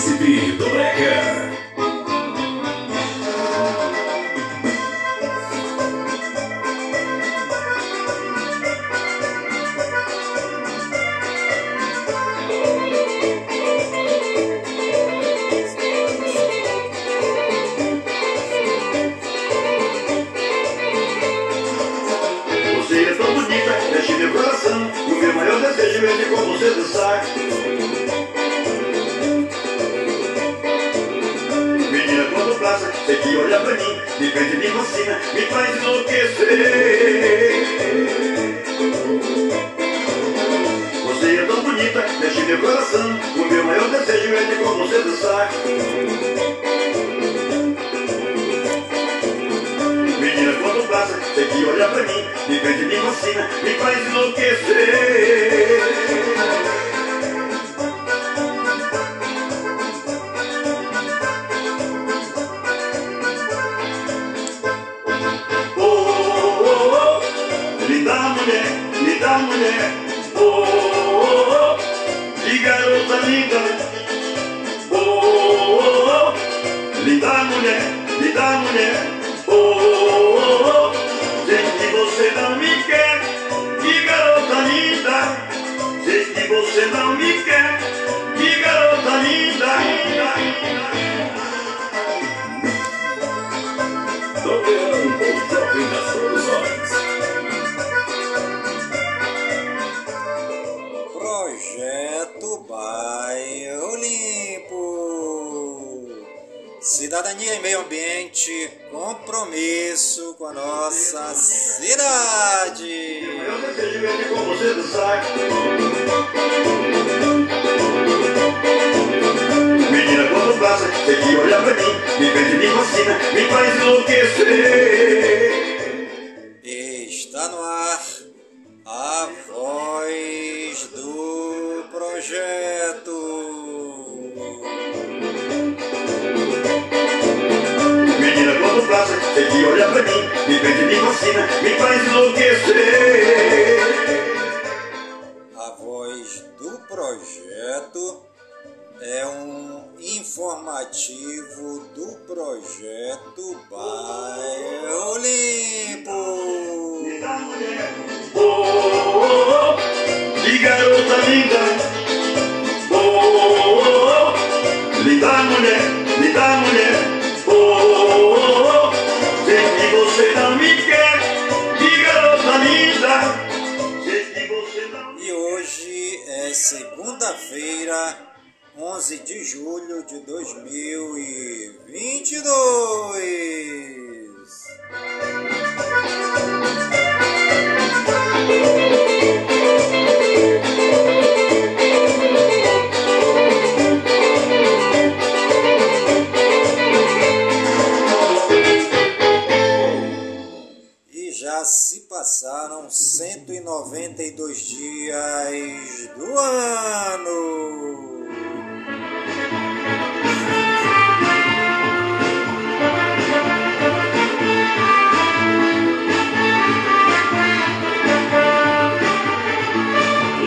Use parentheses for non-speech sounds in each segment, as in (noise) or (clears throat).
Príncipe do Brega. Cidadania e meio ambiente, compromisso com a nossa cidade. Menina, quando passa, sei que olha pra mim, me prende, me fascina, me faz enlouquecer. Sei que olha pra mim, me prende, me fascina, me faz enlouquecer. A voz do projeto é um informativo do projeto Bairro Limpo. Oh, oh, oh, que garota linda. Oh, oh, oh, linda mulher, linda mulher. Oh, oh, oh, você não me quer. Que você não E hoje é segunda-feira, 11 de julho de 2022. Se passaram 192 dias do ano.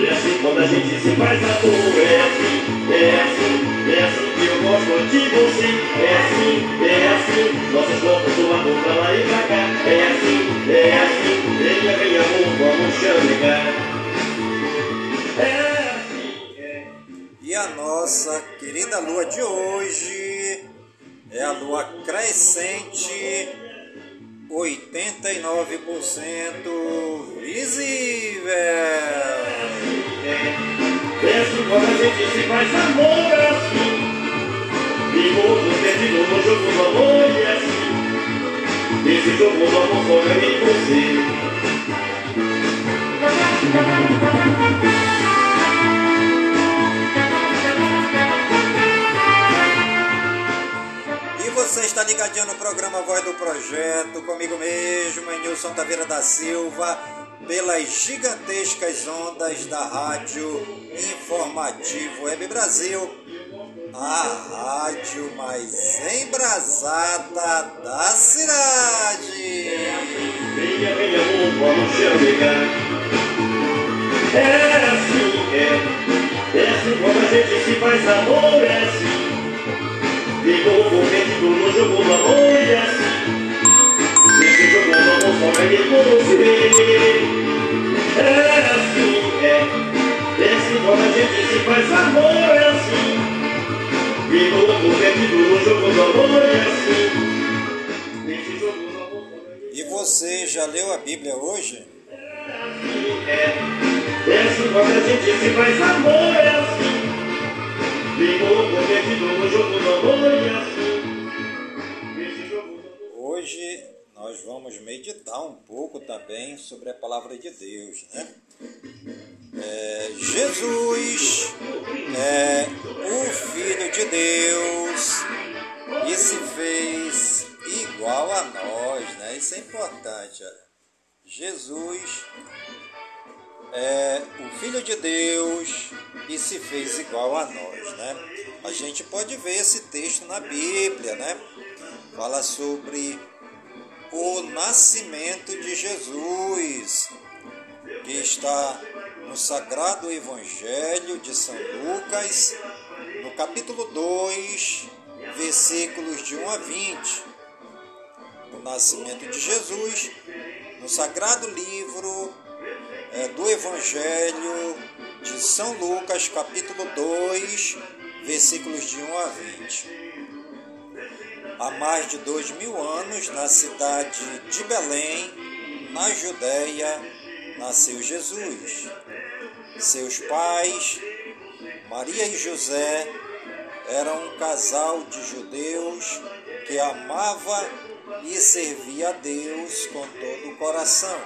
É assim quando a gente se faz amor, é assim, é assim, é assim que eu gosto de você. É assim, é assim, nossas voltas do amor pra lá e pra cá. É assim, é assim, venha, vem amor, vamos chamegar. É assim, é. E a nossa querida lua de hoje é a lua crescente, 89% visível. É assim quando a gente se faz amor, é assim. Vivo perdido no jogo do amor, e é assim. Esse jogo do amor só eu e você. E você está ligadinho no programa Voz do Projeto, comigo mesmo, Nilson Taveira da Silva, pelas gigantescas ondas da Rádio Informativo Web Brasil, a rádio mais embrasada da cidade. Venha, amor, vamos chamegar. É assim, é. É assim quando a gente se faz amor, é assim. Ligou correndo no jogo do amor e assim por você É assim, é Desse modo a gente se faz amor, é assim correndo no jogo do amor e assim jogo do amor E você já leu a Bíblia hoje? é, Desse modo a gente se faz amor, é assim no jogo e assim jogo Hoje nós vamos meditar um pouco também sobre a palavra de Deus, né? É, Jesus é o Filho de Deus e se fez igual a nós, né? Isso é importante. olha. Jesus é o Filho de Deus e se fez igual a nós, né? A gente pode ver esse texto na Bíblia, né? Fala sobre o nascimento de Jesus, que está no Sagrado Evangelho de São Lucas, no capítulo 2, versículos de 1 a 20. O nascimento de Jesus, no Sagrado Livro é, do Evangelho de São Lucas, capítulo 2, versículos de 1 a 20. Há mais de dois mil anos, na cidade de Belém, na Judéia, nasceu Jesus. Seus pais, Maria e José, eram um casal de judeus que amava e servia a Deus com todo o coração.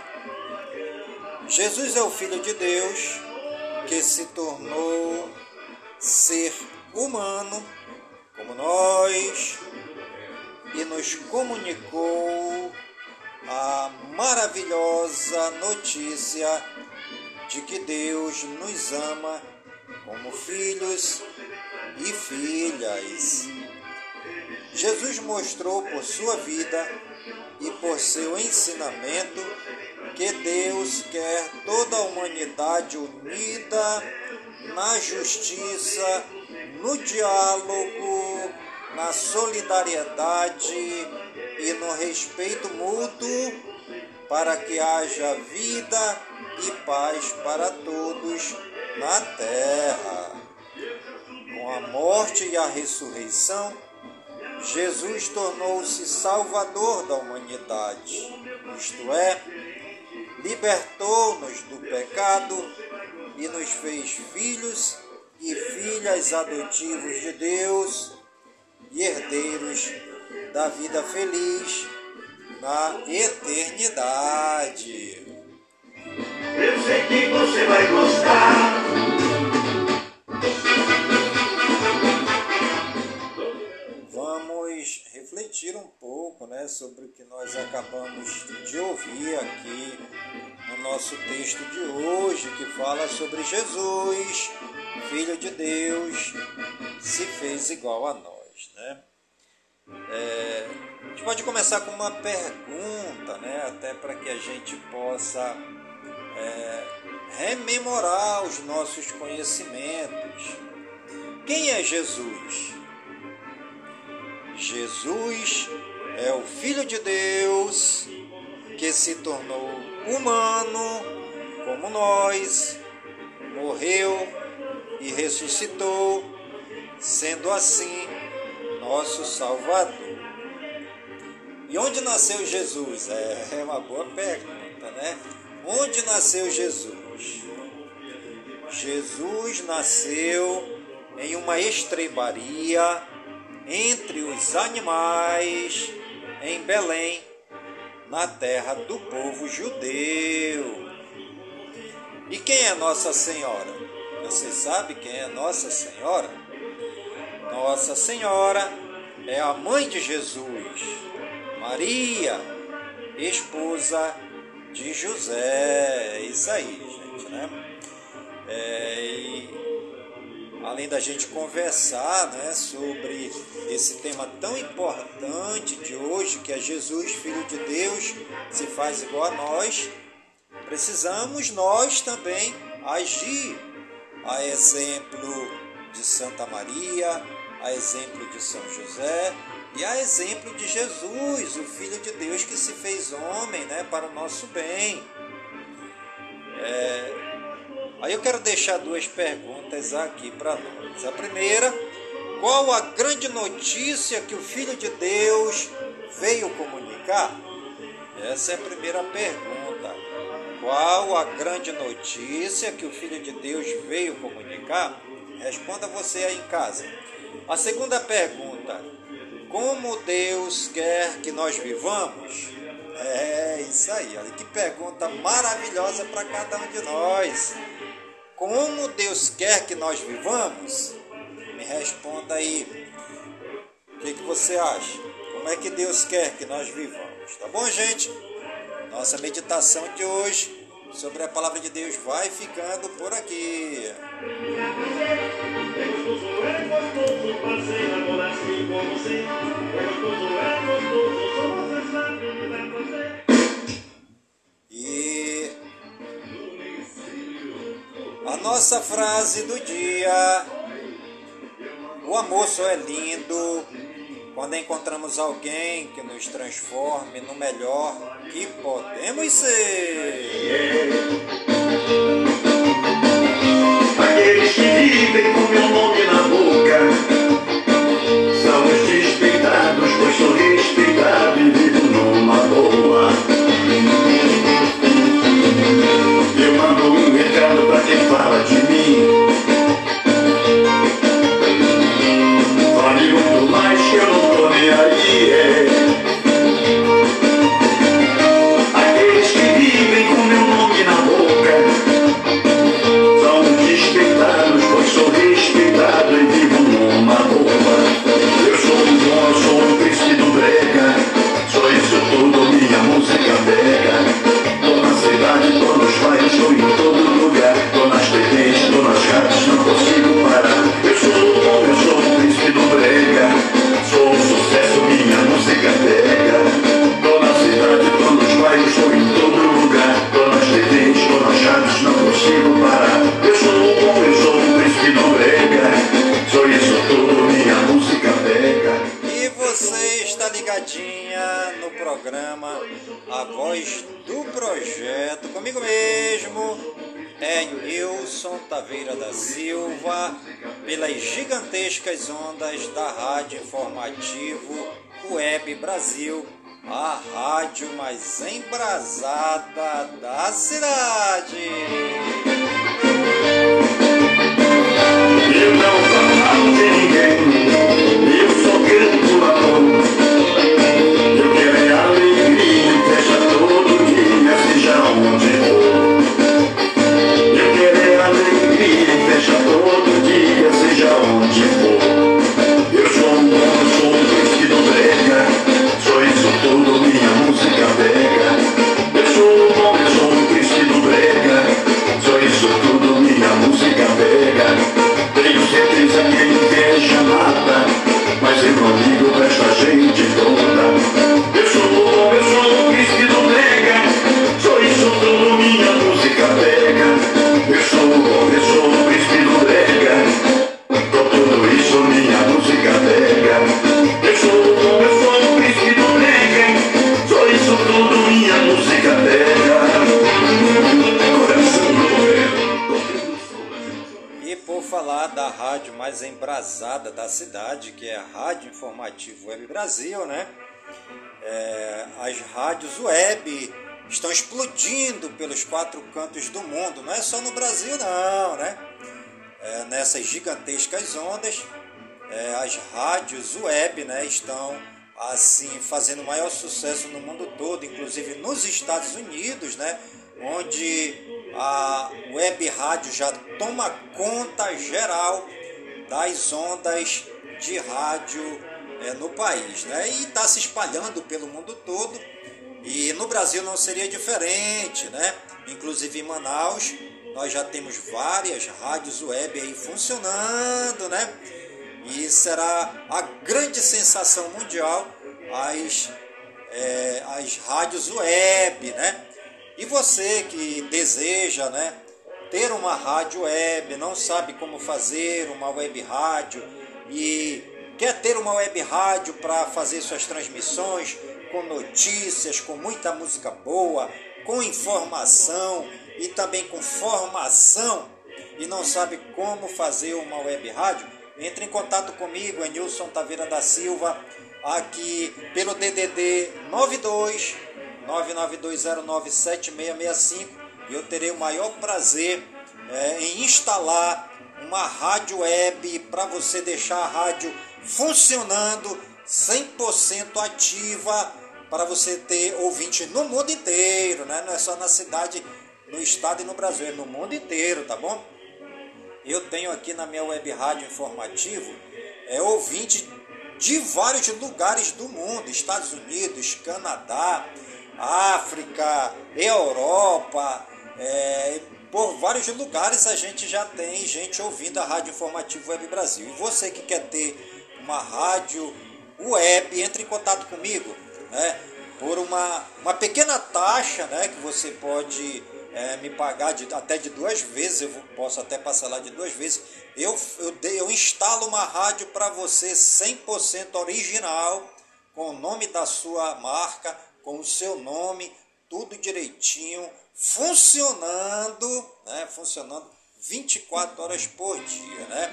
Jesus é o Filho de Deus que se tornou ser humano como nós e nos comunicou a maravilhosa notícia de que Deus nos ama como filhos e filhas. Jesus mostrou por sua vida e por seu ensinamento que Deus quer toda a humanidade unida na justiça, no diálogo, na solidariedade e no respeito mútuo para que haja vida e paz para todos na terra. Com a morte e a ressurreição, Jesus tornou-se Salvador da humanidade, isto é, libertou-nos do pecado e nos fez filhos e filhas adotivos de Deus e herdeiros da vida feliz na eternidade. Eu sei que você vai gostar. Vamos refletir um pouco né, sobre o que nós acabamos de ouvir aqui no nosso texto de hoje, que fala sobre Jesus, Filho de Deus, se fez igual a nós. Né? É, a gente pode começar com uma pergunta, né, até para que a gente possa é, rememorar os nossos conhecimentos. Quem é Jesus? Jesus é o Filho de Deus que se tornou humano como nós, morreu e ressuscitou, sendo assim nosso Salvador. E onde nasceu Jesus? É uma boa pergunta, né? Onde nasceu Jesus? Jesus nasceu em uma estrebaria entre os animais em Belém, na terra do povo judeu. E quem é Nossa Senhora? Você sabe quem é Nossa Senhora? Nossa Senhora é a mãe de Jesus, Maria, esposa de José. É isso aí, gente, né? É, e além da gente conversar né, sobre esse tema tão importante de hoje, que é Jesus, Filho de Deus, se faz igual a nós, precisamos nós também agir a exemplo de Santa Maria, a exemplo de São José e a exemplo de Jesus, o Filho de Deus que se fez homem né, para o nosso bem. É... Aí eu quero deixar duas perguntas aqui para nós. A primeira, qual a grande notícia que o Filho de Deus veio comunicar? Essa é a primeira pergunta. Qual a grande notícia que o Filho de Deus veio comunicar? Responda você aí em casa. A segunda pergunta: Como Deus quer que nós vivamos? É isso aí, olha que pergunta maravilhosa para cada um de nós. Como Deus quer que nós vivamos? Me responda aí. O que, que você acha? Como é que Deus quer que nós vivamos? Tá bom, gente? Nossa meditação de hoje sobre a palavra de Deus vai ficando por aqui. E a nossa frase do dia: O amor só é lindo quando encontramos alguém que nos transforme no melhor que podemos ser. Aqueles que vivem com meu nome Rádio Informativo Web Brasil, né? É, as rádios web estão explodindo pelos quatro cantos do mundo, não é só no Brasil não, né? É, nessas gigantescas ondas, é, as rádios web, né, estão assim fazendo maior sucesso no mundo todo, inclusive nos Estados Unidos, né, onde a web rádio já toma conta geral das ondas de rádio é, no país, né, e está se espalhando pelo mundo todo. E no Brasil não seria diferente, né? Inclusive em Manaus nós já temos várias rádios web aí funcionando, né? E será a grande sensação mundial as, é, as rádios web, né? E você que deseja, né, ter uma rádio web, não sabe como fazer uma web rádio, e quer ter uma web rádio para fazer suas transmissões com notícias, com muita música boa, com informação e também com formação e não sabe como fazer uma web rádio, entre em contato comigo, é Nilson Taveira da Silva, aqui pelo DDD 92 992097665 e eu terei o maior prazer é, em instalar uma rádio web para você deixar a rádio funcionando 100% ativa para você ter ouvinte no mundo inteiro, né? Não é só na cidade, no estado e no Brasil, é no mundo inteiro, tá bom? Eu tenho aqui na minha web rádio informativo é ouvinte de vários lugares do mundo, Estados Unidos, Canadá, África, Europa, é, por vários lugares a gente já tem gente ouvindo a Rádio Informativo Web Brasil. E você que quer ter uma rádio web, entre em contato comigo, né? Por uma, uma pequena taxa, né? Que você pode é, me pagar de, até de duas vezes, eu posso até parcelar de duas vezes. Eu, eu, eu instalo uma rádio para você 100% original, com o nome da sua marca, com o seu nome, tudo direitinho, funcionando, né? Funcionando 24 horas por dia, né?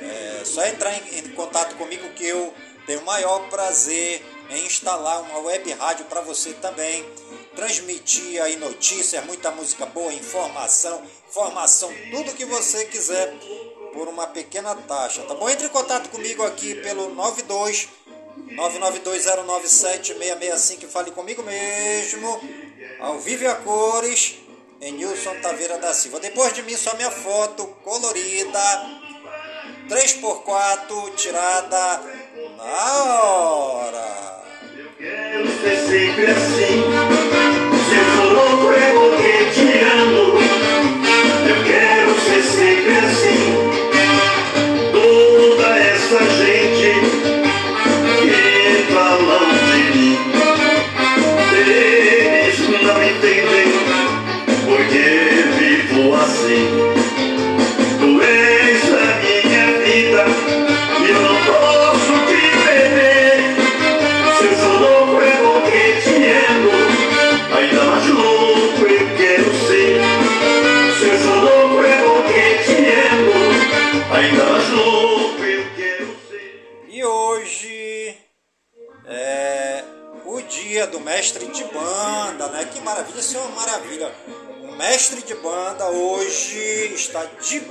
É só entrar em, em contato comigo que eu tenho o maior prazer em instalar uma web rádio para você também transmitir aí notícias, muita música boa, informação, formação, tudo que você quiser por uma pequena taxa, tá bom? Entre em contato comigo aqui pelo 92 992097665 e fale comigo mesmo, ao vivo e a cores, em Nilson Taveira da Silva. Depois de mim, só minha foto colorida, 3x4, tirada na hora. Eu quero ser sempre assim,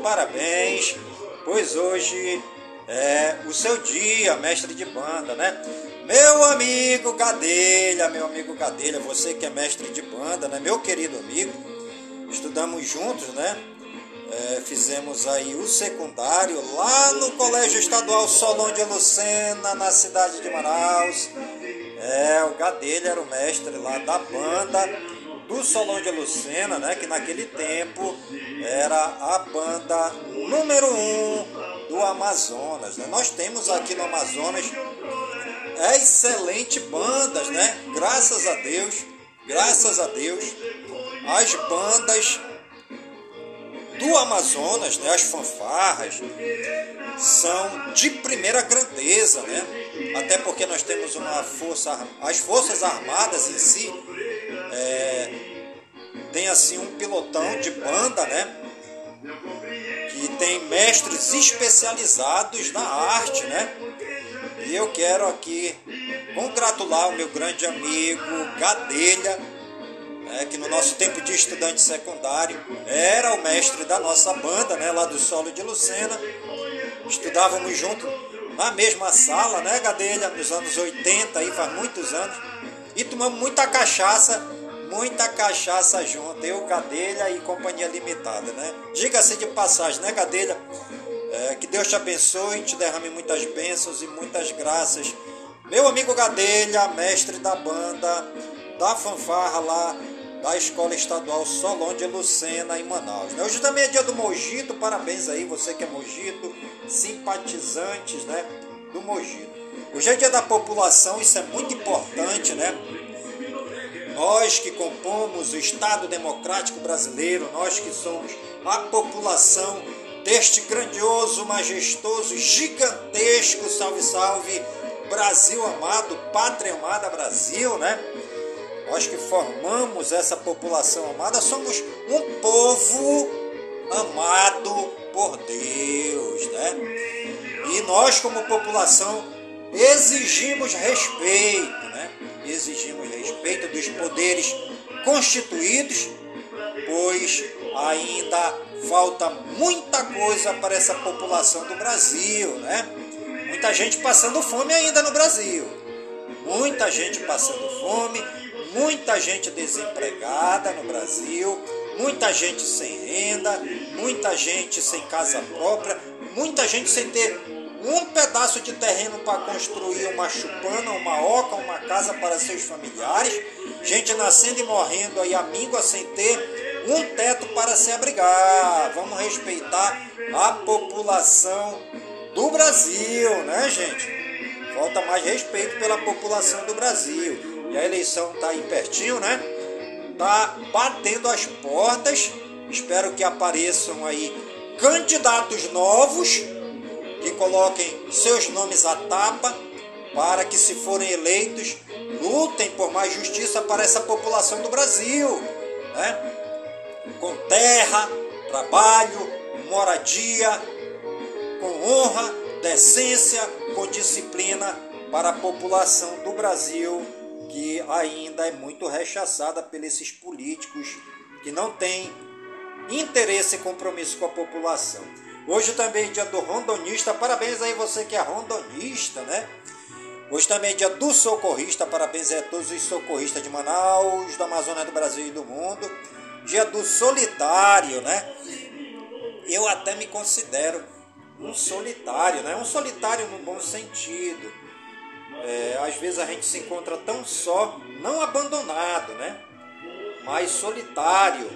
parabéns, pois hoje é o seu dia, mestre de banda, né? Meu amigo Gadelha, meu amigo Gadelha, você que é mestre de banda, né? Meu querido amigo, estudamos juntos, né? É, fizemos aí o secundário lá no Colégio Estadual Solon de Lucena, na cidade de Manaus. É, o Gadelha era o mestre lá da banda do Solon de Lucena, né? Que naquele tempo era a banda número um do Amazonas. Né? Nós temos aqui no Amazonas excelentes bandas, né? Graças a Deus, graças a Deus, as bandas do Amazonas, né, as fanfarras, são de primeira grandeza, né? Até porque nós temos uma força, as forças armadas em si é, tem assim um pilotão de banda, né? Que tem mestres especializados na arte, né? E eu quero aqui congratular o meu grande amigo Gadelha, né, que no nosso tempo de estudante secundário era o mestre da nossa banda, né, lá do solo de Lucena. Estudávamos junto na mesma sala, né, Gadelha, nos anos 80, aí faz muitos anos. E tomamos muita cachaça, muita cachaça junto, eu, Gadelha e Companhia Limitada, né? Diga-se de passagem, né, Gadelha? É, que Deus te abençoe, te derrame muitas bênçãos e muitas graças. Meu amigo Gadelha, mestre da banda, da fanfarra lá da Escola Estadual Solon de Lucena, em Manaus. Né? Hoje também é dia do Mojito, parabéns aí, você que é Mojito, simpatizantes né, do Mojito. Hoje é dia da população, isso é muito importante, né? Nós que compomos o Estado Democrático Brasileiro, nós que somos a população deste grandioso, majestoso, gigantesco, salve, salve, Brasil amado, pátria amada Brasil, né? Nós que formamos essa população amada somos um povo amado por Deus, né? E nós, como população, exigimos respeito? Exigimos respeito dos poderes constituídos, pois ainda falta muita coisa para essa população do Brasil, né? Muita gente passando fome ainda no Brasil. Muita gente passando fome, muita gente desempregada no Brasil, muita gente sem renda, muita gente sem casa própria, muita gente sem ter um pedaço de terreno para construir uma chupana, uma oca, uma casa para seus familiares, gente nascendo e morrendo aí a míngua sem ter um teto para se abrigar. Vamos respeitar a população do Brasil, né, gente? Falta mais respeito pela população do Brasil. E a eleição tá aí pertinho, né? Tá batendo as portas. Espero que apareçam aí candidatos novos que coloquem seus nomes à tapa para que, se forem eleitos, lutem por mais justiça para essa população do Brasil, né? Com terra, trabalho, moradia, com honra, decência, com disciplina para a população do Brasil que ainda é muito rechaçada por esses políticos que não têm interesse e compromisso com a população. Hoje também é dia do rondonista, parabéns aí você que é rondonista, né? Hoje também é dia do socorrista, parabéns a todos os socorristas de Manaus, da Amazônia do Brasil e do mundo. Dia do solitário, né? Eu até me considero um solitário, né? Um solitário no bom sentido. É, às vezes a gente se encontra tão só, não abandonado, né? Mas solitário,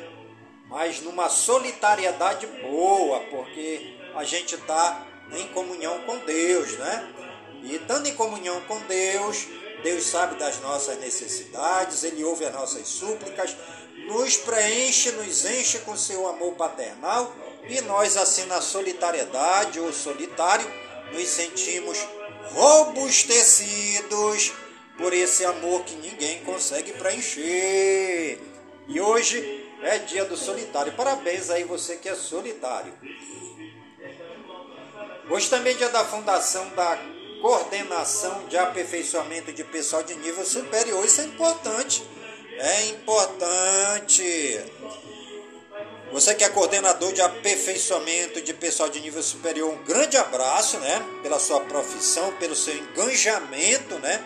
mas numa solitariedade boa, porque a gente está em comunhão com Deus, né? E estando em comunhão com Deus, Deus sabe das nossas necessidades, Ele ouve as nossas súplicas, nos preenche, nos enche com seu amor paternal e nós, assim, na solitariedade ou solitário, nos sentimos robustecidos por esse amor que ninguém consegue preencher. E hoje é dia do solitário. Parabéns aí você que é solitário. Hoje também é dia da fundação da coordenação de aperfeiçoamento de pessoal de nível superior. Isso é importante. É importante. Você que é coordenador de aperfeiçoamento de pessoal de nível superior, um grande abraço, né? Pela sua profissão, pelo seu engajamento, né?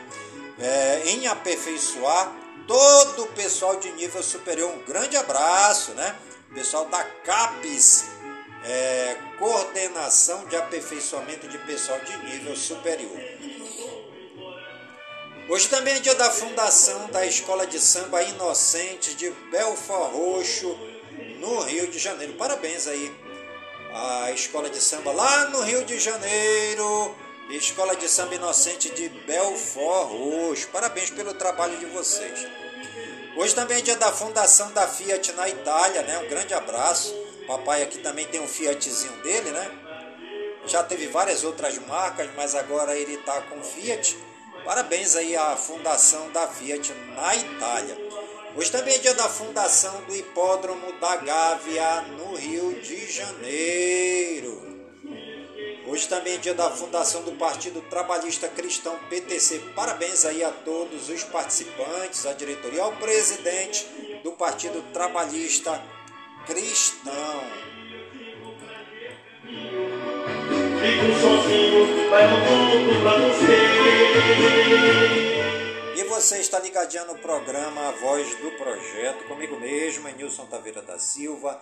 É, em aperfeiçoar todo o pessoal de nível superior, um grande abraço, né? Pessoal da CAPES, é, coordenação de aperfeiçoamento de pessoal de nível superior. Hoje também é dia da fundação da Escola de Samba Inocentes de Belfort Roxo, no Rio de Janeiro. Parabéns aí à Escola de Samba lá no Rio de Janeiro, Escola de Samba Inocente de Belfort Roxo. Parabéns pelo trabalho de vocês. Hoje também é dia da fundação da Fiat na Itália, né? Um grande abraço. Papai aqui também tem um Fiatzinho dele, né? Já teve várias outras marcas, mas agora ele está com Fiat. Parabéns aí à fundação da Fiat na Itália. Hoje também é dia da fundação do Hipódromo da Gávea, no Rio de Janeiro. Hoje também é dia da fundação do Partido Trabalhista Cristão PTC. Parabéns aí a todos os participantes, a diretoria, ao presidente do Partido Trabalhista Cristão. Fico sozinho, vai ao mundo pra você. E você está ligadinho no programa A Voz do Projeto, comigo mesmo, Nilson Taveira da Silva,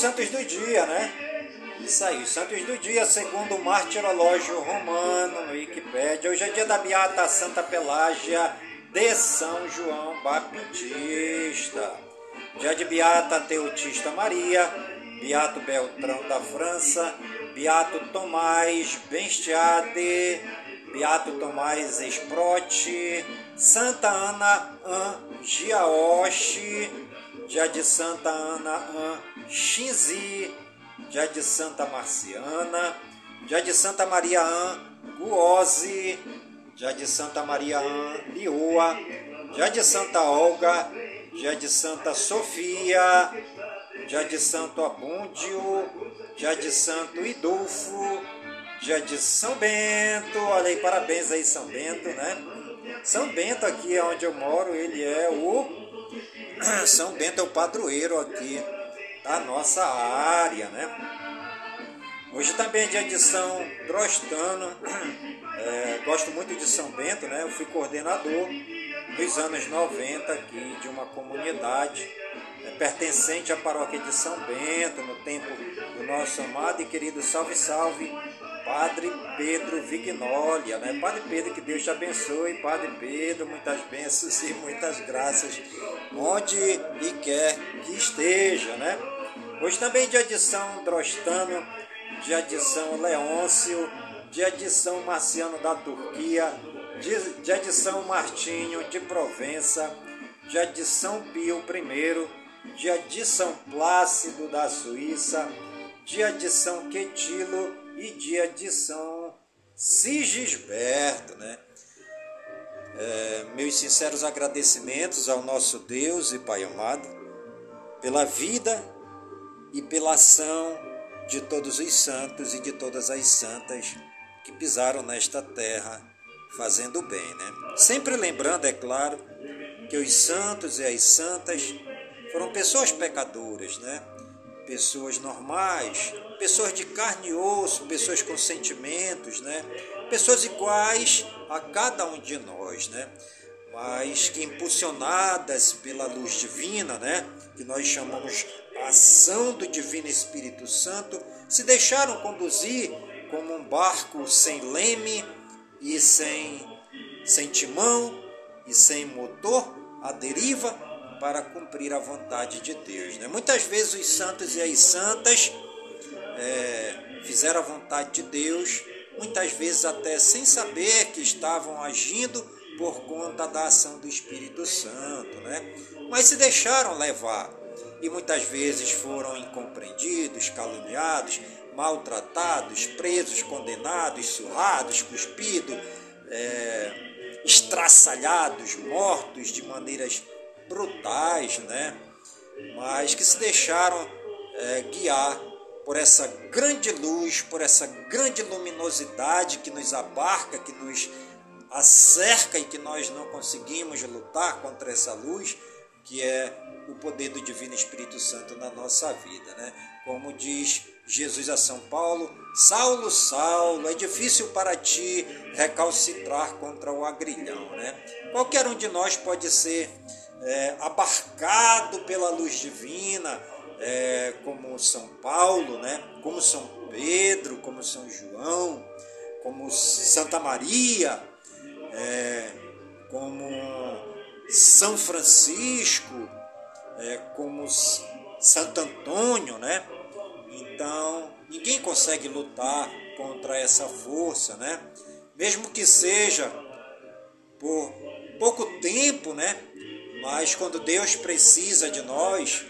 Santos do dia, né? Isso aí, os santos do dia, segundo o martirológio romano no Wikipédia. Hoje é dia da Beata Santa Pelágia de São João Baptista. Dia de Beata Teotista Maria, Beato Beltrão da França, Beato Tomás Benstiade, Beato Tomás Esprote, Santa Ana Angiaoshi, dia de Santa Ana Anxinzi, dia de Santa Marciana, dia de Santa Maria An Guose, dia de Santa Maria An Lioa, dia de Santa Olga, dia de Santa Sofia, dia de Santo Abúndio, dia de Santo Idulfo, dia de São Bento, olha aí, parabéns aí São Bento, né? São Bento aqui onde eu moro, ele é o (coughs) São Bento é o padroeiro aqui da nossa área, né? Hoje também é dia de São Drostano, (coughs) é, gosto muito de São Bento, né? Eu fui coordenador nos anos 90 aqui de uma comunidade é, pertencente à paróquia de São Bento, no tempo do nosso amado e querido Salve Salve, Padre Pedro Vignolia, né? Padre Pedro, que Deus te abençoe, Padre Pedro, muitas bênçãos e muitas graças, onde e quer que esteja, né? Hoje também de São Drostano, de São Leôncio, de São Marciano da Turquia, dia de São Martinho de Provença, de São Pio I, de São Plácido da Suíça, de São Quetilo e de São Sigisberto, né? É, meus sinceros agradecimentos ao nosso Deus e Pai amado pela vida e pela ação de todos os santos e de todas as santas que pisaram nesta terra fazendo bem, né? Sempre lembrando, é claro, que os santos e as santas foram pessoas pecadoras, né? Pessoas normais, pessoas de carne e osso, pessoas com sentimentos, né? Pessoas iguais a cada um de nós, né? Mas que impulsionadas pela luz divina, né? Que nós chamamos a ação do Divino Espírito Santo, se deixaram conduzir como um barco sem leme e sem, sem timão e sem motor à deriva para cumprir a vontade de Deus. Né? Muitas vezes os santos e as santas é, fizeram a vontade de Deus, muitas vezes até sem saber que estavam agindo por conta da ação do Espírito Santo, né? mas se deixaram levar e muitas vezes foram incompreendidos, caluniados, maltratados, presos, condenados, surrados, cuspidos, é, estraçalhados, mortos de maneiras brutais, né? mas que se deixaram é, guiar por essa grande luz, por essa grande luminosidade que nos abarca, que nos acerca e que nós não conseguimos lutar contra essa luz, que é o poder do Divino Espírito Santo na nossa vida, né? Como diz Jesus a São Paulo, Saulo, Saulo, é difícil para ti recalcitrar contra o agrilhão, né? Qualquer um de nós pode ser é, abarcado pela luz divina, é, como São Paulo, né? Como São Pedro, como São João, como Santa Maria, é, como São Francisco, é, como Santo Antônio, né? Então, ninguém consegue lutar contra essa força, né? Mesmo que seja por pouco tempo, né? Mas quando Deus precisa de nós,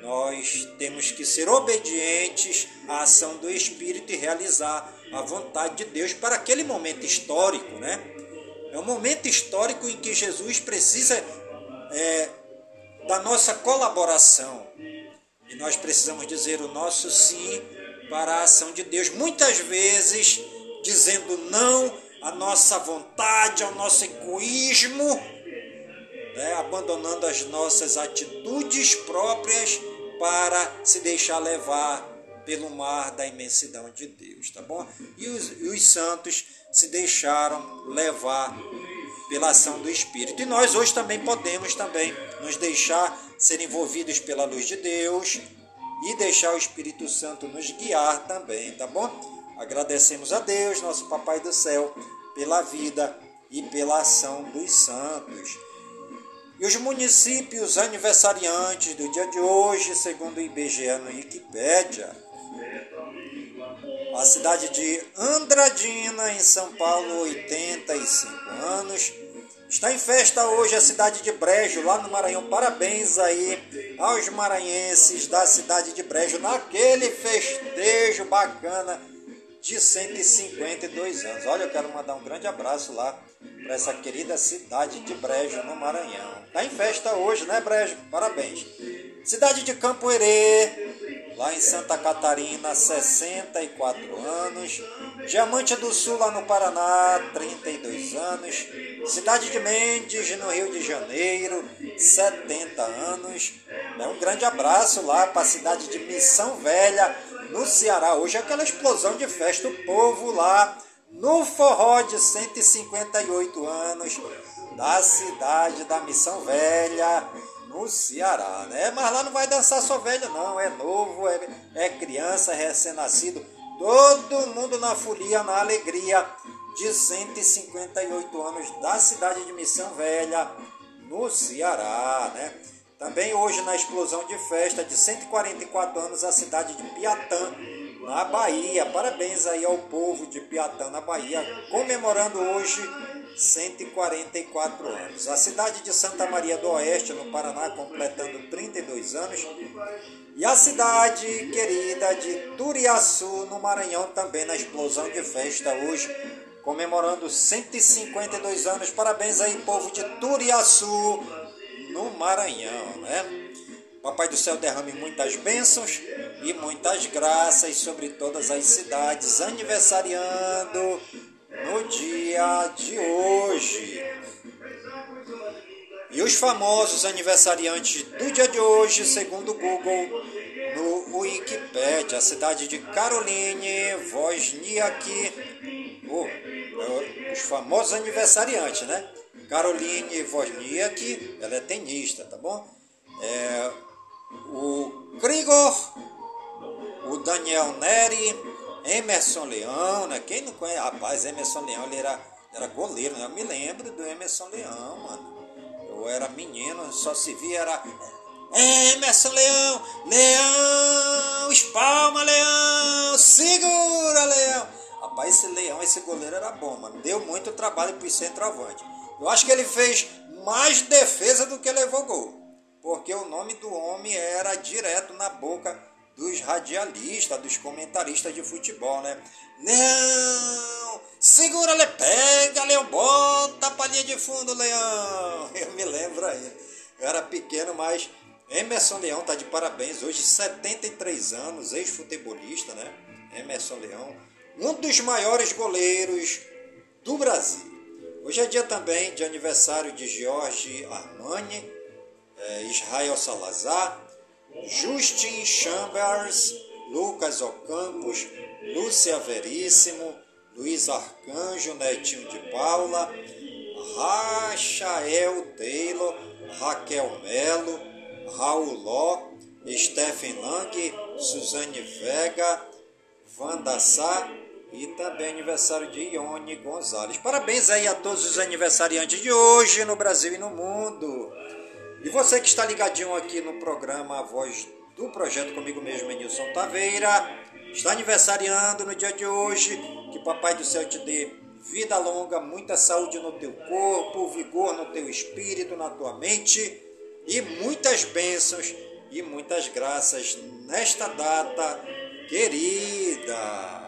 nós temos que ser obedientes à ação do Espírito e realizar a vontade de Deus para aquele momento histórico, né? É um momento histórico em que Jesus precisa é, da nossa colaboração. E nós precisamos dizer o nosso sim para a ação de Deus, muitas vezes dizendo não à nossa vontade, ao nosso egoísmo, né? abandonando as nossas atitudes próprias para se deixar levar pelo mar da imensidão de Deus, tá bom? E os, e os santos se deixaram levar pela ação do Espírito. E nós hoje também podemos também nos deixar ser envolvidos pela luz de Deus, e deixar o Espírito Santo nos guiar também, tá bom? Agradecemos a Deus, nosso Papai do céu, pela vida e pela ação dos santos. E os municípios aniversariantes do dia de hoje, segundo o IBGE no Wikipédia, a cidade de Andradina, em São Paulo, 85 anos. Está em festa hoje a cidade de Brejo, lá no Maranhão. Parabéns aí aos maranhenses da cidade de Brejo, naquele festejo bacana de 152 anos. Olha, eu quero mandar um grande abraço lá para essa querida cidade de Brejo, no Maranhão. Está em festa hoje, né, Brejo? Parabéns. Cidade de Campo Herê, lá em Santa Catarina, 64 anos. Diamante do Sul, lá no Paraná, 32 anos. Cidade de Mendes, no Rio de Janeiro, 70 anos. Um grande abraço lá para a cidade de Missão Velha, no Ceará. Hoje é aquela explosão de festa, o povo lá no forró de 158 anos da cidade da Missão Velha, no Ceará, né? Mas lá não vai dançar só velho, não. É novo, é, é criança, é recém-nascido. Todo mundo na folia, na alegria de 158 anos da cidade de Missão Velha, no Ceará, né? Também hoje na explosão de festa de 144 anos a cidade de Piatã, na Bahia. Parabéns aí ao povo de Piatã, na Bahia, comemorando hoje 144 anos. A cidade de Santa Maria do Oeste, no Paraná, completando 32 anos. E a cidade querida de Turiaçu, no Maranhão, também na explosão de festa hoje, comemorando 152 anos. Parabéns aí, povo de Turiaçu, no Maranhão, né? Papai do céu derrame muitas bênçãos e muitas graças sobre todas as cidades aniversariando no dia de hoje. E os famosos aniversariantes do dia de hoje, segundo o Google, no Wikipedia, a cidade de Caroline Wozniak, oh, os famosos aniversariantes, né? Caroline Wozniak, ela é tenista, tá bom? É, o Grigor, o Daniel Neri, Emerson Leão, né? Quem não conhece? Rapaz, Emerson Leão, ele era, era goleiro, né? Eu me lembro do Emerson Leão, mano. Eu era menino, só se via, era Emerson Leão, Leão, espalma Leão, segura Leão. Rapaz, esse Leão, esse goleiro era bom, mano. Deu muito trabalho pro centroavante. Eu acho que ele fez mais defesa do que levou gol. Porque o nome do homem era direto na boca dos radialistas, dos comentaristas de futebol, né? Leão! Segura, le pega, Leão, bota a palhinha de fundo, Leão! (laughs) Eu me lembro aí. Eu era pequeno, mas Emerson Leão tá de parabéns. Hoje, 73 anos, ex-futebolista, né? Emerson Leão, um dos maiores goleiros do Brasil. Hoje é dia também de aniversário de Jorge Armani, é, Israel Salazar, Justin Chambers, Lucas Ocampos, Lúcia Veríssimo, Luiz Arcanjo, Netinho de Paula, Rachael Taylor, Raquel Melo, Raul Ló, Stephen Lang, Suzane Vega, Wanda Sá, e também aniversário de Ione Gonzalez. Parabéns aí a todos os aniversariantes de hoje no Brasil e no mundo. E você que está ligadinho aqui no programa A Voz do Projeto Comigo Mesmo, Nilson Taveira, está aniversariando no dia de hoje. Que Papai do Céu te dê vida longa, muita saúde no teu corpo, vigor no teu espírito, na tua mente e muitas bênçãos e muitas graças nesta data querida.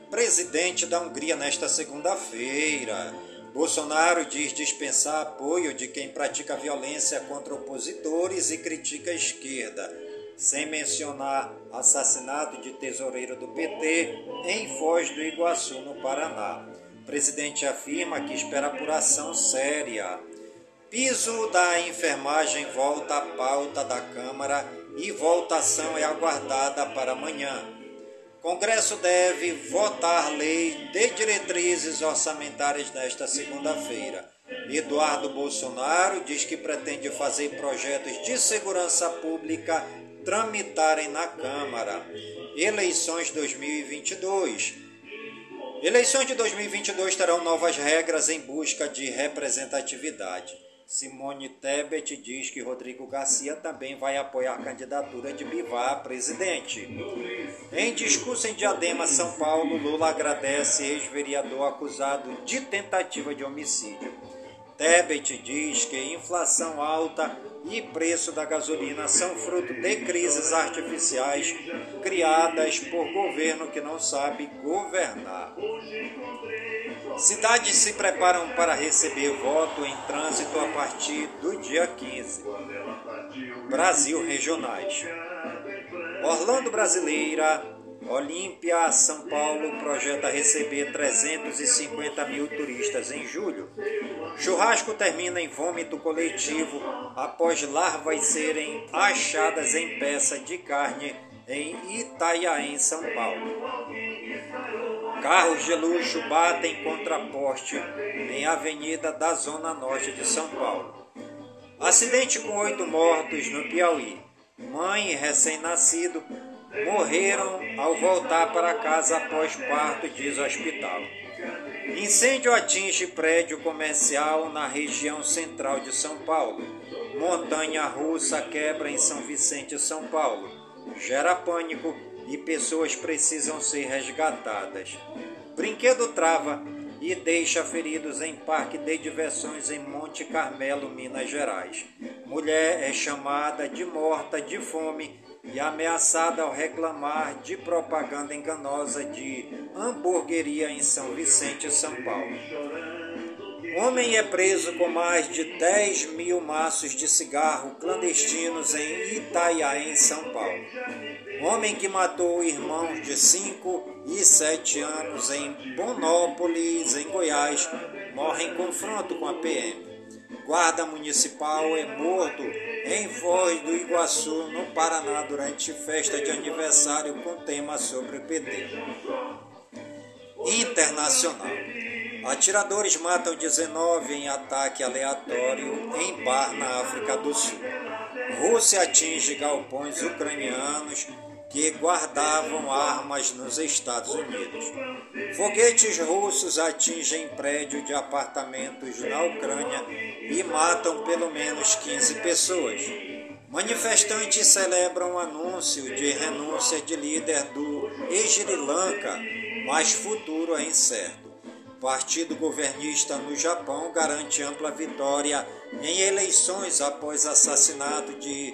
presidente da Hungria nesta segunda-feira. Bolsonaro diz dispensar apoio de quem pratica violência contra opositores e critica a esquerda. sem mencionar assassinato de tesoureiro do PT em Foz do Iguaçu, no Paraná. O presidente afirma que espera apuração séria. Piso da enfermagem volta à pauta da Câmara e votação é aguardada para amanhã. Congresso deve votar lei de diretrizes orçamentárias nesta segunda-feira. Eduardo Bolsonaro diz que pretende fazer projetos de segurança pública tramitarem na Câmara. Eleições 2022. Eleições de 2022 terão novas regras em busca de representatividade. Simone Tebet diz que Rodrigo Garcia também vai apoiar a candidatura de Bivar a presidente. Em discurso em Diadema, São Paulo, Lula agradece ex-vereador acusado de tentativa de homicídio. Tebet diz que inflação alta e preço da gasolina são fruto de crises artificiais criadas por governo que não sabe governar. Cidades se preparam para receber voto em trânsito a partir do dia 15. Brasil Regionais. Orlando Brasileira, Olímpia, São Paulo projeta receber 350 mil turistas em julho. Churrasco termina em vômito coletivo após larvas serem achadas em peça de carne em Itaiaém, São Paulo. Carros de luxo batem contra poste em avenida da Zona Norte de São Paulo. Acidente com oito mortos no Piauí. Mãe e recém-nascido morreram ao voltar para casa após parto, diz o hospital. Incêndio atinge prédio comercial na região central de São Paulo. Montanha russa quebra em São Vicente, São Paulo. Gera pânico e pessoas precisam ser resgatadas. Brinquedo trava e deixa feridos em parque de diversões em Monte Carmelo, Minas Gerais. Mulher é chamada de morta de fome e ameaçada ao reclamar de propaganda enganosa de hamburgueria em São Vicente, São Paulo. Homem é preso com mais de 10 mil maços de cigarro clandestinos em Itaiaém, São Paulo. Homem que matou irmãos de 5 e 7 anos em Bonópolis, em Goiás, morre em confronto com a PM. Guarda municipal é morto em Foz do Iguaçu, no Paraná, durante festa de aniversário com tema sobre PT. Internacional. Atiradores matam 19 em ataque aleatório em bar na África do Sul. Rússia atinge galpões ucranianos que guardavam armas nos Estados Unidos. Foguetes russos atingem prédio de apartamentos na Ucrânia e matam pelo menos 15 pessoas. Manifestantes celebram anúncio de renúncia de líder do Sri Lanka, mas futuro é incerto. Partido governista no Japão garante ampla vitória em eleições após assassinato de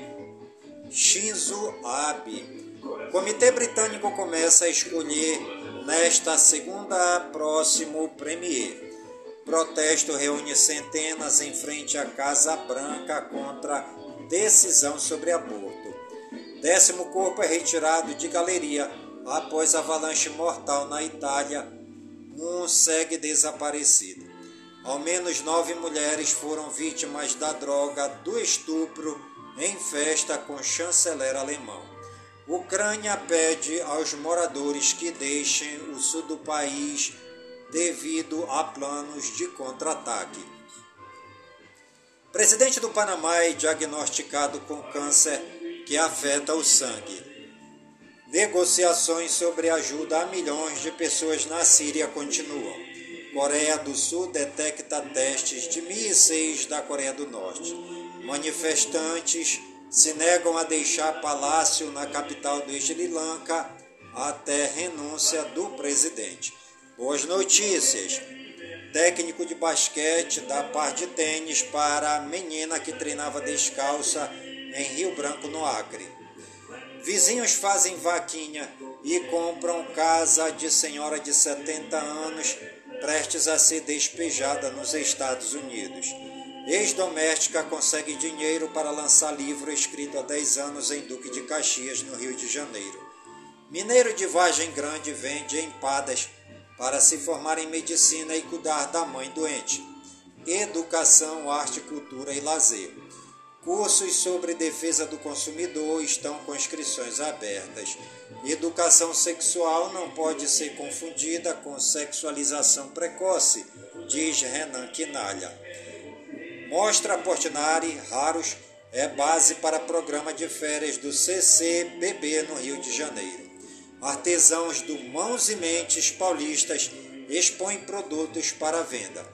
Shinzo Abe. Comitê britânico começa a escolher nesta segunda próximo premier. Protesto reúne centenas em frente à Casa Branca contra decisão sobre aborto. Décimo corpo é retirado de galeria após avalanche mortal na Itália um segue desaparecido. Ao menos nove mulheres foram vítimas da droga do estupro em festa com chanceler alemão. Ucrânia pede aos moradores que deixem o sul do país devido a planos de contra-ataque. Presidente do Panamá é diagnosticado com câncer que afeta o sangue. Negociações sobre ajuda a milhões de pessoas na Síria continuam. Coreia do Sul detecta testes de mísseis da Coreia do Norte. Manifestantes se negam a deixar palácio na capital do Sri Lanka até renúncia do presidente. Boas notícias. Técnico de basquete dá par de tênis para a menina que treinava descalça em Rio Branco, no Acre. Vizinhos fazem vaquinha e compram casa de senhora de 70 anos prestes a ser despejada nos Estados Unidos. Ex-doméstica consegue dinheiro para lançar livro escrito há 10 anos em Duque de Caxias, no Rio de Janeiro. Mineiro de Vargem Grande vende empadas para se formar em medicina e cuidar da mãe doente. Educação, arte, cultura e lazer. Cursos sobre defesa do consumidor estão com inscrições abertas. Educação sexual não pode ser confundida com sexualização precoce, diz Renan Quinalha. Mostra Portinari Raros é base para programa de férias do CCBB no Rio de Janeiro. Artesãos do Mãos e Mentes paulistas expõem produtos para venda.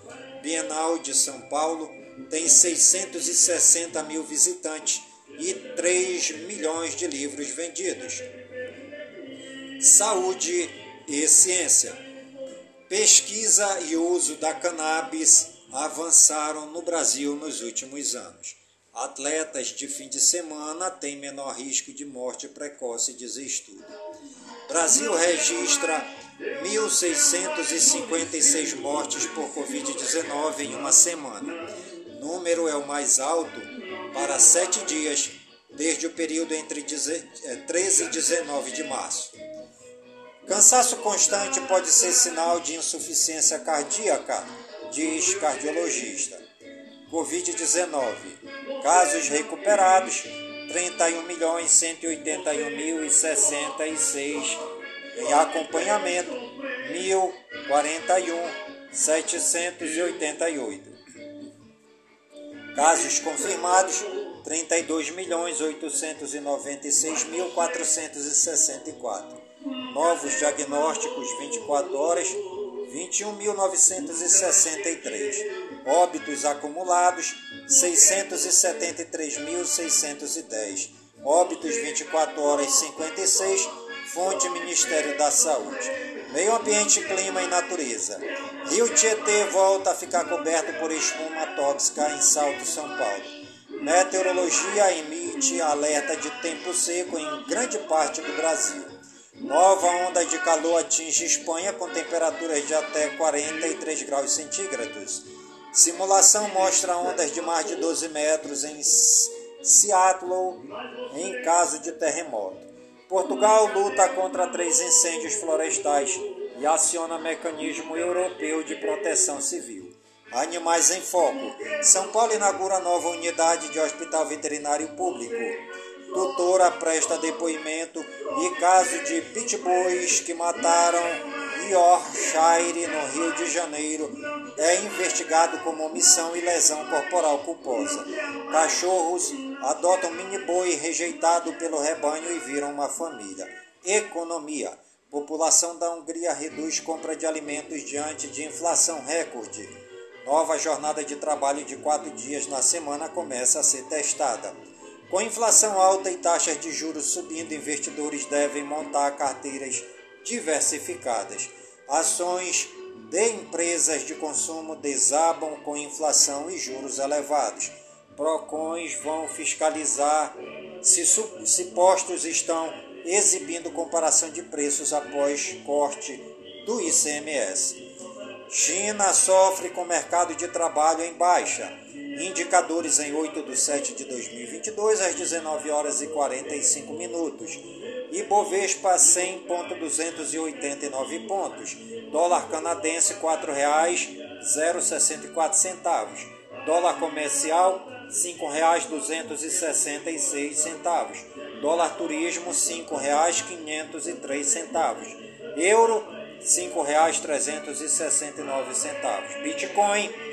Bienal de São Paulo tem 660 mil visitantes e 3 milhões de livros vendidos. Saúde e ciência. Pesquisa e uso da cannabis avançaram no Brasil nos últimos anos. Atletas de fim de semana têm menor risco de morte precoce, diz estudo. Brasil registra 1.656 mortes por Covid-19 em uma semana. Número é o mais alto para sete dias, desde o período entre 13 e 19 de março. Cansaço constante pode ser sinal de insuficiência cardíaca, diz cardiologista. Covid-19. Casos recuperados 31.181.066 em acompanhamento 1.041 788. Casos confirmados 32.896.464. Novos diagnósticos 24 horas 21.963. Óbitos acumulados 673.610. Óbitos 24 horas 56. Fonte Ministério da Saúde. Meio Ambiente, Clima e Natureza. Rio Tietê volta a ficar coberto por espuma tóxica em Salto, São Paulo. Meteorologia emite alerta de tempo seco em grande parte do Brasil. Nova onda de calor atinge Espanha com temperaturas de até 43 graus centígrados. Simulação mostra ondas de mais de 12 metros em Seattle em caso de terremoto. Portugal luta contra três incêndios florestais e aciona mecanismo europeu de proteção civil. Animais em foco. São Paulo inaugura nova unidade de hospital veterinário público. Doutora presta depoimento e caso de pitbulls que mataram Yorkshire, no Rio de Janeiro, é investigado como omissão e lesão corporal culposa. Cachorros adotam mini boi rejeitado pelo rebanho e viram uma família. Economia. População da Hungria reduz compra de alimentos diante de inflação recorde. Nova jornada de trabalho de quatro dias na semana começa a ser testada. Com inflação alta e taxas de juros subindo, investidores devem montar carteiras diversificadas. Ações de empresas de consumo desabam com inflação e juros elevados. Procons vão fiscalizar se, se postos estão exibindo comparação de preços após corte do ICMS. China sofre com mercado de trabalho em baixa. Indicadores em 8 de 7 de 2022 às 19 horas e 45 minutos. Ibovespa 100.289 pontos. Dólar canadense R$ 4,064 centavos. Dólar comercial R$ 5,266 centavos. Dólar turismo R$ 5,503 centavos. Euro R$ 5,369 Bitcoin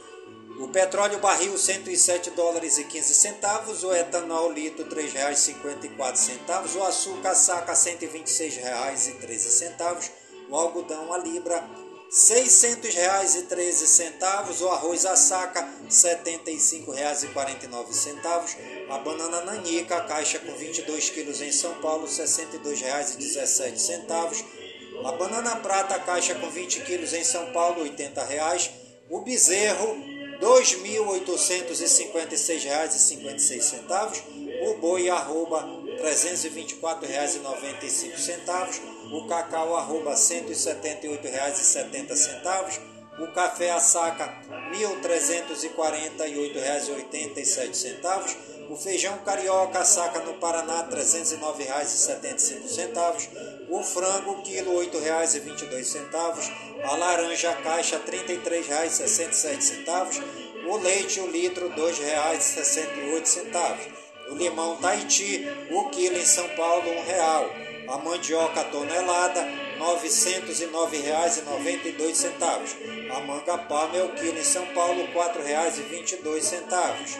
O petróleo barril 107 dólares e 15 centavos, o etanol litro R$ 3,54, o açúcar saca R$ 126,13, o algodão a libra R$ 600,13, o arroz a saca R$ 75,49, A banana nanica, a caixa com 22 quilos em São Paulo, R$ 62,17. A banana prata, a caixa com 20 quilos em São Paulo, 80 reais. O bezerro, R$ 2.856,56. O boi, arroba, R$ 324,95. O cacau, arroba, R$ 178,70. O café a saca, R$ 1.348,87. O feijão carioca a saca no Paraná, R$ 309,75. O frango, quilo, R$ 8,22. A laranja a caixa, R$ 33,67. O leite, o litro, R$ 2,68. O limão Tahiti, o quilo em São Paulo, R$ 1,00. A mandioca tonelada, R$ 909,92. A manga palma o quilo em São Paulo, R$ 4,22.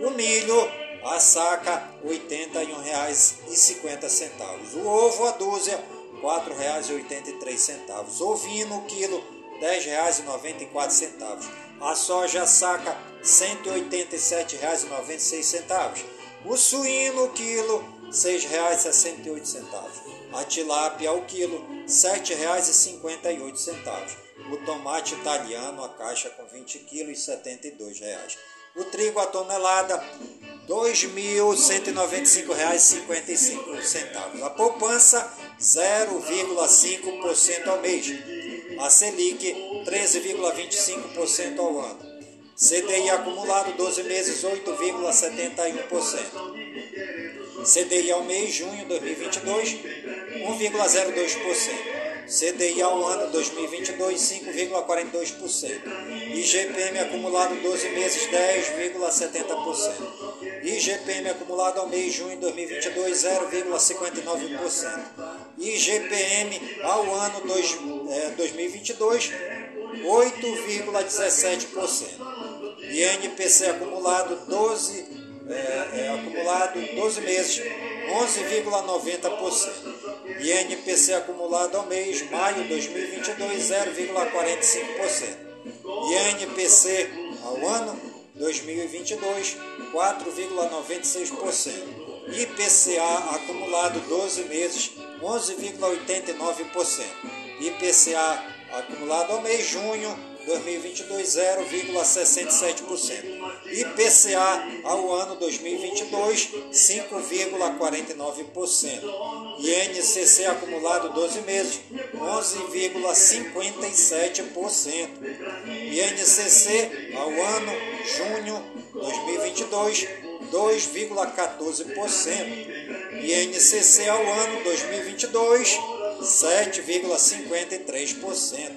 O milho, a saca, R$ 81,50. O ovo, a dúzia, R$ 4,83. Ovino, o quilo, R$ 10,94. A soja, a saca, R$ 187,96. O suíno, o quilo, R$ 6,68. A tilápia ao quilo, R$ 7,58. O tomate italiano, a caixa com 20 quilos, R$ 72,00. O trigo a tonelada, R$ 2.195,55. A poupança, 0,5% ao mês. A Selic, 13,25% ao ano. CDI acumulado 12 meses, 8,71%. CDI ao mês, junho 2022, 1,02%. CDI ao ano 2022, 5,42%. IGPM acumulado 12 meses, 10,70%. IGPM acumulado ao mês, junho 2022, 0,59%. IGPM ao ano dois, é, 2022, 8,17%. INPC acumulado 12 é, é, acumulado 12 meses, 11,90%. INPC acumulado ao mês, maio 2022, 0,45%. INPC ao ano 2022, 4,96%. IPCA acumulado 12 meses, 11,89%. IPCA acumulado ao mês, junho 2022, 0,67%. IPCA ao ano 2022, 5,49%. INCC acumulado 12 meses, 11,57%. INCC ao ano junho 2022, 2,14%. INCC ao ano 2022, 7,53%.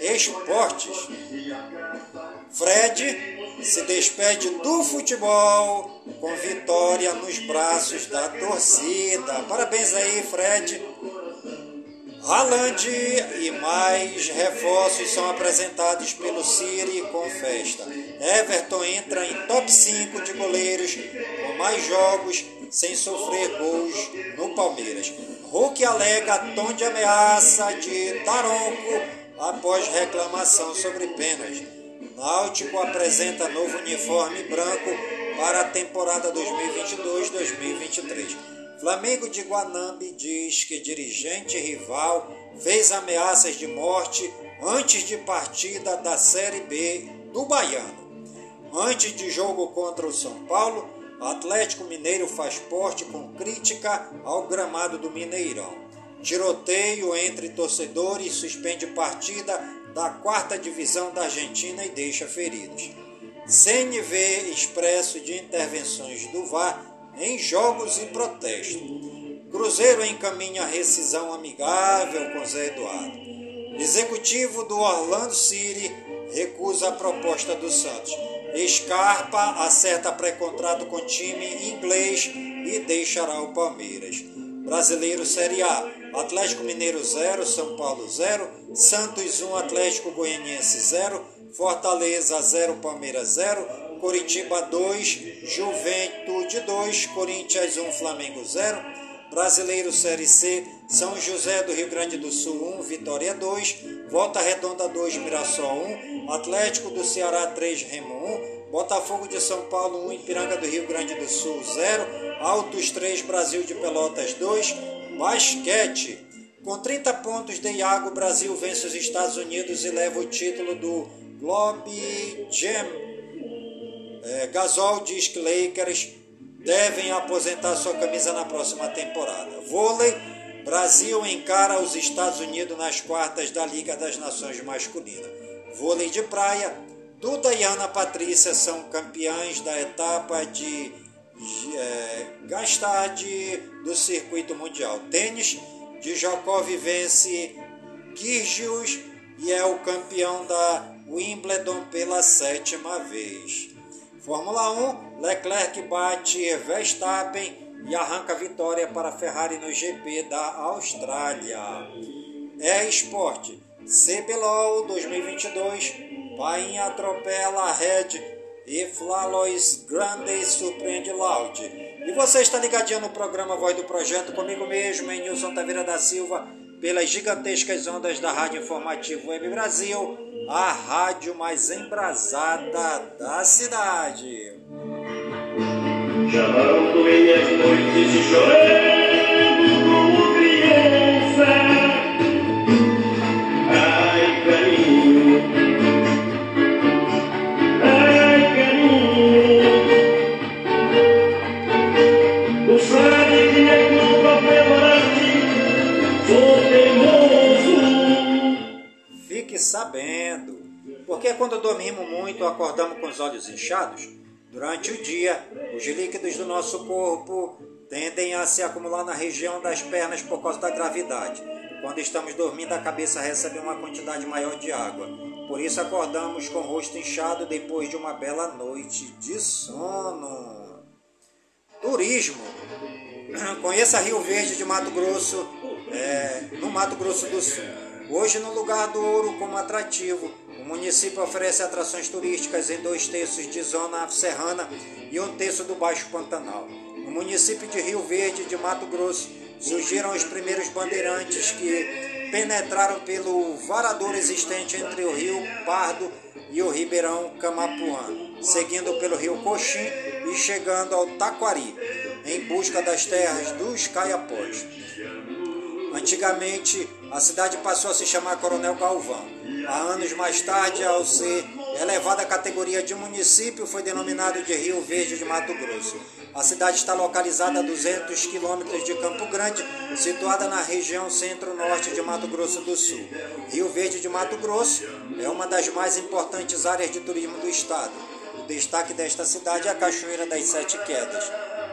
Esportes. Fred se despede do futebol com vitória nos braços da torcida. Parabéns aí, Fred. Haaland e mais reforços são apresentados pelo Siri com festa. Everton entra em top 5 de goleiros com mais jogos sem sofrer gols no Palmeiras. Hulk alega tom de ameaça de Taronco após reclamação sobre pênalti. Náutico apresenta novo uniforme branco para a temporada 2022-2023. Flamengo de Guanambi diz que dirigente rival fez ameaças de morte antes de partida da Série B do Baiano. Antes de jogo contra o São Paulo, Atlético Mineiro faz porte com crítica ao gramado do Mineirão. Tiroteio entre torcedores suspende partida da quarta divisão da Argentina e deixa feridos. CNV expresso de intervenções do VAR em jogos e protestos. Cruzeiro encaminha rescisão amigável com Zé Eduardo. Executivo do Orlando City recusa a proposta do Santos. Scarpa acerta pré-contrato com time inglês e deixará o Palmeiras. Brasileiro Série A. Atlético Mineiro 0, São Paulo 0, Santos 1, Atlético Goianiense 0, Fortaleza 0, Palmeiras 0, Coritiba 2, Juventude 2, Corinthians 1, Flamengo 0, Brasileiro Série C, São José do Rio Grande do Sul 1, Vitória 2, Volta Redonda 2, Mirassol 1, Atlético do Ceará 3, Remo 1, Botafogo de São Paulo 1, Ipiranga do Rio Grande do Sul 0, Altos 3, Brasil de Pelotas 2, Basquete. Com 30 pontos de Iago, Brasil vence os Estados Unidos e leva o título do Globe Jam. É, Gasol diz que Lakers devem aposentar sua camisa na próxima temporada. Vôlei, Brasil encara os Estados Unidos nas quartas da Liga das Nações Masculina. Vôlei de praia, Duda e Ana Patrícia são campeãs da etapa de é, Gastad do circuito mundial. Tênis, Djokovic vence Kyrgios e é o campeão da Wimbledon pela sétima vez. Fórmula 1, Leclerc bate Verstappen e arranca vitória para Ferrari no GP da Austrália. É esporte. CBLOL 2022, Painha atropela Red e Flalois Grande surpreende Loud. E você está ligadinho no programa Voz do Projeto comigo mesmo, em Nilson Taveira da Silva, pelas gigantescas ondas da Rádio Informativo Web Brasil, a rádio mais embrasada da cidade. Não doei as noites de chorando como criança. Ai, carinho. Ai, carinho. Tu sabe quando dormimos muito, acordamos com os olhos inchados. Durante o dia, os líquidos do nosso corpo tendem a se acumular na região das pernas por causa da gravidade. Quando estamos dormindo, a cabeça recebe uma quantidade maior de água. Por isso, acordamos com o rosto inchado depois de uma bela noite de sono. Turismo. (clears throat) Conheça Rio Verde de Mato Grosso, é, no Mato Grosso do Sul. Hoje, no lugar do ouro como atrativo, o município oferece atrações turísticas em dois terços de zona serrana e um terço do Baixo Pantanal. No município de Rio Verde, de Mato Grosso, surgiram os primeiros bandeirantes que penetraram pelo varador existente entre o Rio Pardo e o Ribeirão Camapuã, seguindo pelo Rio Coxim e chegando ao Taquari, em busca das terras dos Caiapós. Antigamente, a cidade passou a se chamar Coronel Galvão. Há anos mais tarde, ao ser elevada à categoria de município, foi denominado de Rio Verde de Mato Grosso. A cidade está localizada a 200 quilômetros de Campo Grande, situada na região centro-norte de Mato Grosso do Sul. Rio Verde de Mato Grosso é uma das mais importantes áreas de turismo do estado. O destaque desta cidade é a Cachoeira das Sete Quedas.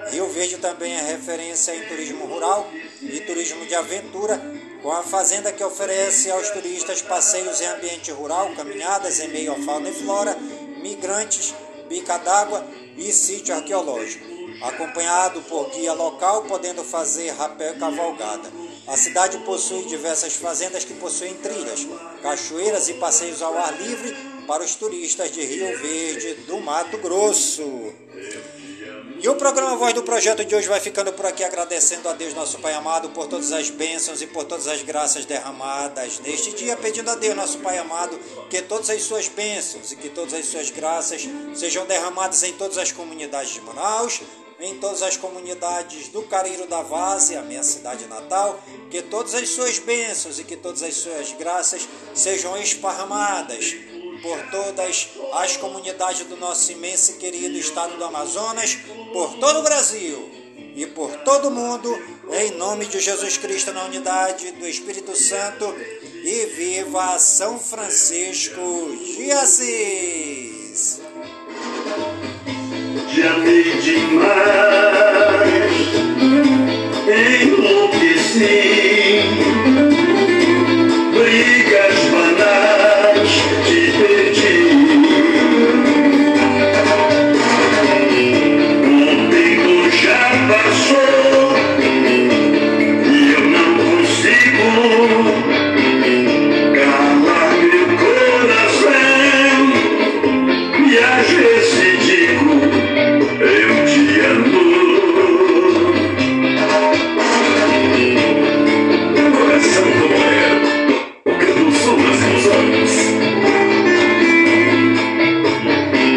Rio Verde também é referência em turismo rural e turismo de aventura, com a fazenda que oferece aos turistas passeios em ambiente rural, caminhadas em meio à fauna e flora, migrantes, bica d'água e sítio arqueológico, acompanhado por guia local, podendo fazer rapé e cavalgada. A cidade possui diversas fazendas que possuem trilhas, cachoeiras e passeios ao ar livre para os turistas de Rio Verde do Mato Grosso. E o programa Voz do Projeto de hoje vai ficando por aqui, agradecendo a Deus, nosso Pai amado, por todas as bênçãos e por todas as graças derramadas neste dia, pedindo a Deus, nosso Pai amado, que todas as suas bênçãos e que todas as suas graças sejam derramadas em todas as comunidades de Manaus, em todas as comunidades do Careiro da Vase, a minha cidade natal, que todas as suas bênçãos e que todas as suas graças sejam esparramadas por todas as comunidades do nosso imenso e querido estado do Amazonas, por todo o Brasil e por todo o mundo, em nome de Jesus Cristo, na unidade do Espírito Santo, e viva São Francisco de Assis! Te amei demais, enlouqueci.